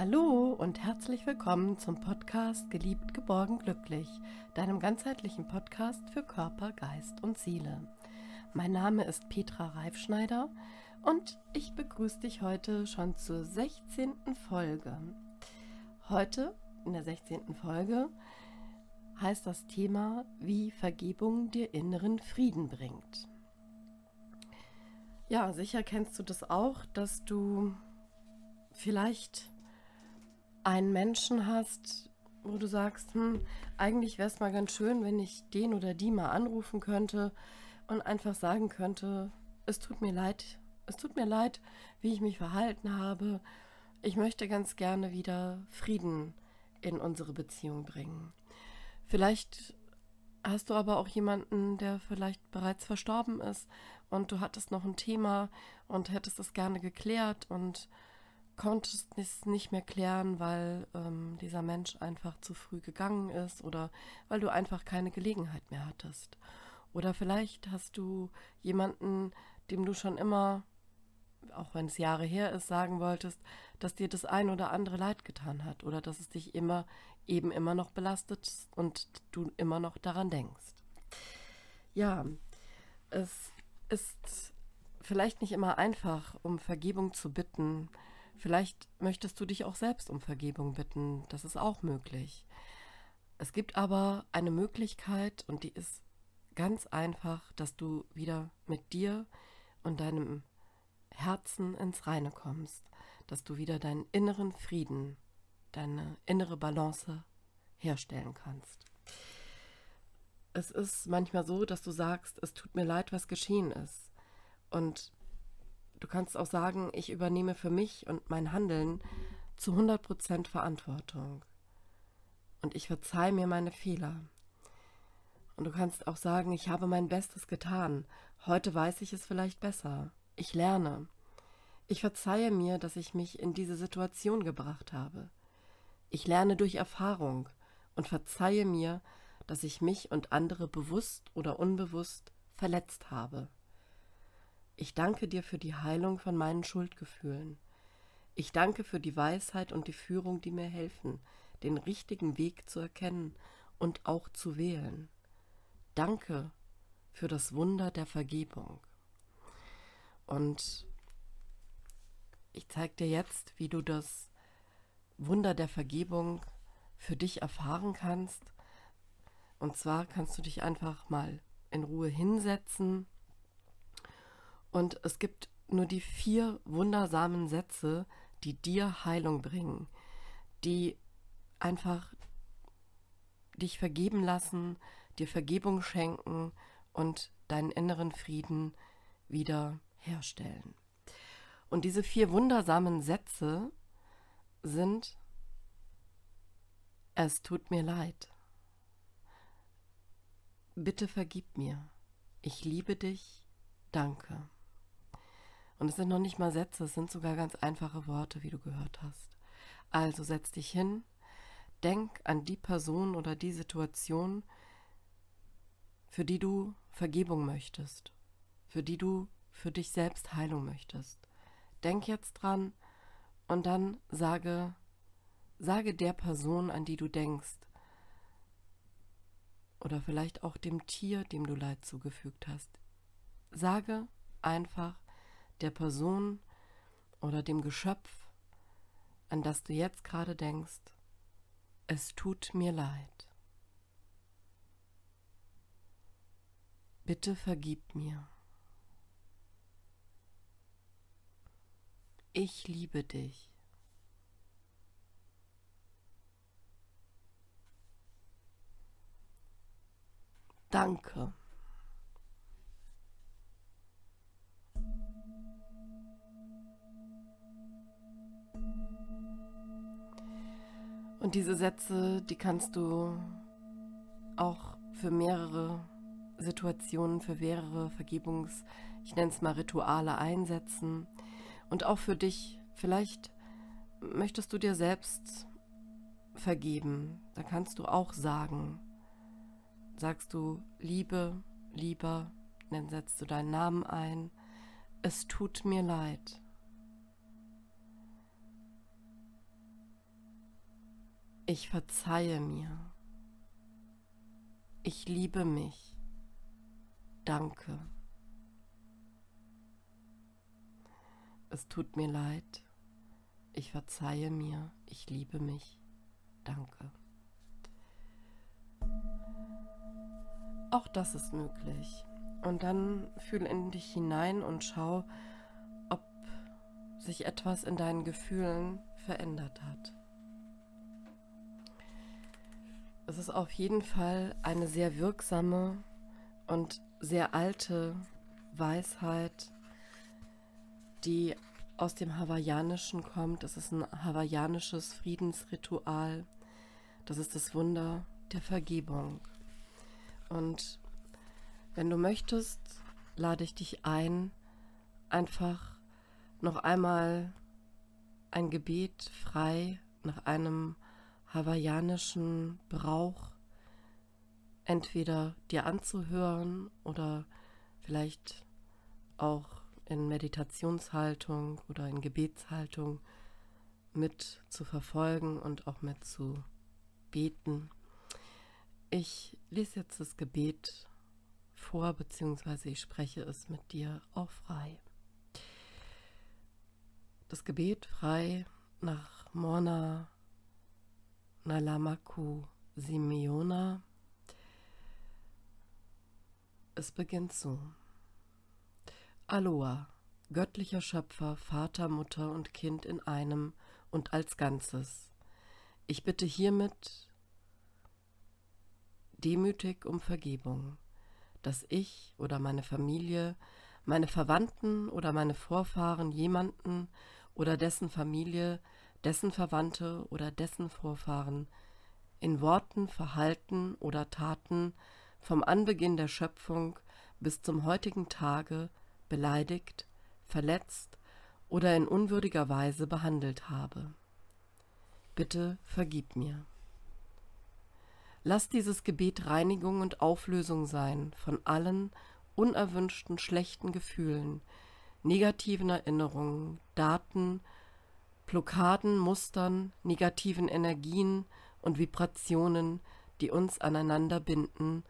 Hallo und herzlich willkommen zum Podcast Geliebt, geborgen, glücklich, deinem ganzheitlichen Podcast für Körper, Geist und Seele. Mein Name ist Petra Reifschneider und ich begrüße dich heute schon zur 16. Folge. Heute, in der 16. Folge, heißt das Thema, wie Vergebung dir inneren Frieden bringt. Ja, sicher kennst du das auch, dass du vielleicht einen Menschen hast, wo du sagst, hm, eigentlich wäre es mal ganz schön, wenn ich den oder die mal anrufen könnte und einfach sagen könnte, es tut mir leid, es tut mir leid, wie ich mich verhalten habe. Ich möchte ganz gerne wieder Frieden in unsere Beziehung bringen. Vielleicht hast du aber auch jemanden, der vielleicht bereits verstorben ist und du hattest noch ein Thema und hättest es gerne geklärt und konntest es nicht mehr klären, weil ähm, dieser Mensch einfach zu früh gegangen ist oder weil du einfach keine Gelegenheit mehr hattest. Oder vielleicht hast du jemanden, dem du schon immer, auch wenn es Jahre her ist, sagen wolltest, dass dir das ein oder andere leid getan hat oder dass es dich immer eben immer noch belastet und du immer noch daran denkst. Ja, es ist vielleicht nicht immer einfach, um Vergebung zu bitten, Vielleicht möchtest du dich auch selbst um Vergebung bitten, das ist auch möglich. Es gibt aber eine Möglichkeit und die ist ganz einfach, dass du wieder mit dir und deinem Herzen ins Reine kommst, dass du wieder deinen inneren Frieden, deine innere Balance herstellen kannst. Es ist manchmal so, dass du sagst, es tut mir leid, was geschehen ist. Und Du kannst auch sagen, ich übernehme für mich und mein Handeln zu 100% Verantwortung. Und ich verzeihe mir meine Fehler. Und du kannst auch sagen, ich habe mein Bestes getan. Heute weiß ich es vielleicht besser. Ich lerne. Ich verzeihe mir, dass ich mich in diese Situation gebracht habe. Ich lerne durch Erfahrung und verzeihe mir, dass ich mich und andere bewusst oder unbewusst verletzt habe. Ich danke dir für die Heilung von meinen Schuldgefühlen. Ich danke für die Weisheit und die Führung, die mir helfen, den richtigen Weg zu erkennen und auch zu wählen. Danke für das Wunder der Vergebung. Und ich zeige dir jetzt, wie du das Wunder der Vergebung für dich erfahren kannst. Und zwar kannst du dich einfach mal in Ruhe hinsetzen und es gibt nur die vier wundersamen Sätze, die dir Heilung bringen, die einfach dich vergeben lassen, dir Vergebung schenken und deinen inneren Frieden wieder herstellen. Und diese vier wundersamen Sätze sind, es tut mir leid. Bitte vergib mir. Ich liebe dich. Danke. Und es sind noch nicht mal Sätze, es sind sogar ganz einfache Worte, wie du gehört hast. Also setz dich hin, denk an die Person oder die Situation, für die du Vergebung möchtest, für die du für dich selbst Heilung möchtest. Denk jetzt dran und dann sage, sage der Person, an die du denkst, oder vielleicht auch dem Tier, dem du Leid zugefügt hast. Sage einfach, der Person oder dem Geschöpf, an das du jetzt gerade denkst, es tut mir leid. Bitte vergib mir. Ich liebe dich. Danke. Und diese Sätze, die kannst du auch für mehrere Situationen, für mehrere Vergebungs, ich nenne es mal Rituale einsetzen. Und auch für dich, vielleicht möchtest du dir selbst vergeben. Da kannst du auch sagen, sagst du Liebe, lieber, dann setzt du deinen Namen ein. Es tut mir leid. Ich verzeihe mir. Ich liebe mich. Danke. Es tut mir leid. Ich verzeihe mir. Ich liebe mich. Danke. Auch das ist möglich. Und dann fühl in dich hinein und schau, ob sich etwas in deinen Gefühlen verändert hat. Es ist auf jeden Fall eine sehr wirksame und sehr alte Weisheit, die aus dem Hawaiianischen kommt. Es ist ein hawaiianisches Friedensritual. Das ist das Wunder der Vergebung. Und wenn du möchtest, lade ich dich ein, einfach noch einmal ein Gebet frei nach einem hawaiianischen Brauch entweder dir anzuhören oder vielleicht auch in Meditationshaltung oder in Gebetshaltung mit zu verfolgen und auch mit zu beten. Ich lese jetzt das Gebet vor, beziehungsweise ich spreche es mit dir auch frei. Das Gebet frei nach Morna Nalamaku Simeona. Es beginnt so. Aloha, göttlicher Schöpfer, Vater, Mutter und Kind in einem und als Ganzes. Ich bitte hiermit demütig um Vergebung, dass ich oder meine Familie, meine Verwandten oder meine Vorfahren jemanden oder dessen Familie, dessen Verwandte oder dessen Vorfahren in Worten, Verhalten oder Taten vom Anbeginn der Schöpfung bis zum heutigen Tage beleidigt, verletzt oder in unwürdiger Weise behandelt habe. Bitte vergib mir. Lass dieses Gebet Reinigung und Auflösung sein von allen unerwünschten schlechten Gefühlen, negativen Erinnerungen, Daten, Blockaden, Mustern, negativen Energien und Vibrationen, die uns aneinander binden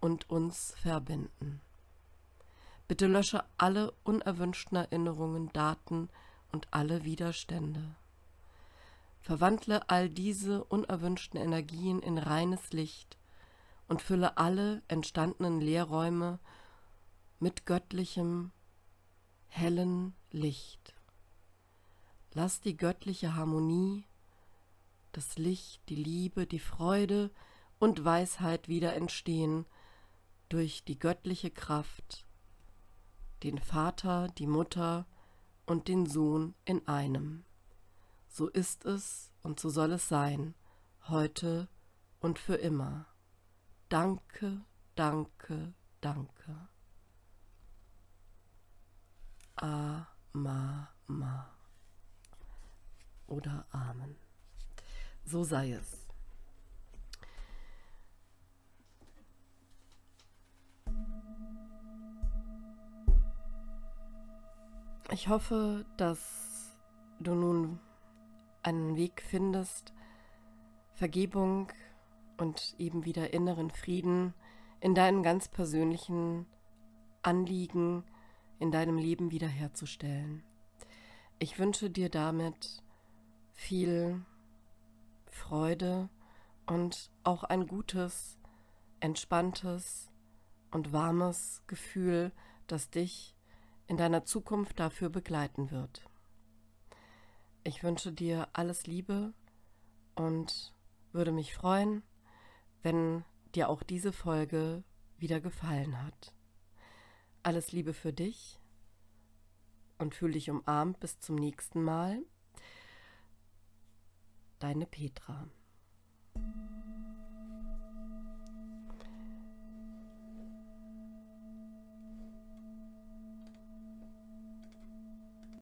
und uns verbinden. Bitte lösche alle unerwünschten Erinnerungen, Daten und alle Widerstände. Verwandle all diese unerwünschten Energien in reines Licht und fülle alle entstandenen Leerräume mit göttlichem, hellen Licht. Lass die göttliche Harmonie, das Licht, die Liebe, die Freude und Weisheit wieder entstehen durch die göttliche Kraft, den Vater, die Mutter und den Sohn in einem. So ist es und so soll es sein, heute und für immer. Danke, danke, danke. A, ma, ma. Oder Amen. So sei es. Ich hoffe, dass du nun einen Weg findest, Vergebung und eben wieder inneren Frieden in deinen ganz persönlichen Anliegen in deinem Leben wiederherzustellen. Ich wünsche dir damit viel Freude und auch ein gutes, entspanntes und warmes Gefühl, das dich in deiner Zukunft dafür begleiten wird. Ich wünsche dir alles Liebe und würde mich freuen, wenn dir auch diese Folge wieder gefallen hat. Alles Liebe für dich und fühl dich umarmt bis zum nächsten Mal. Deine Petra.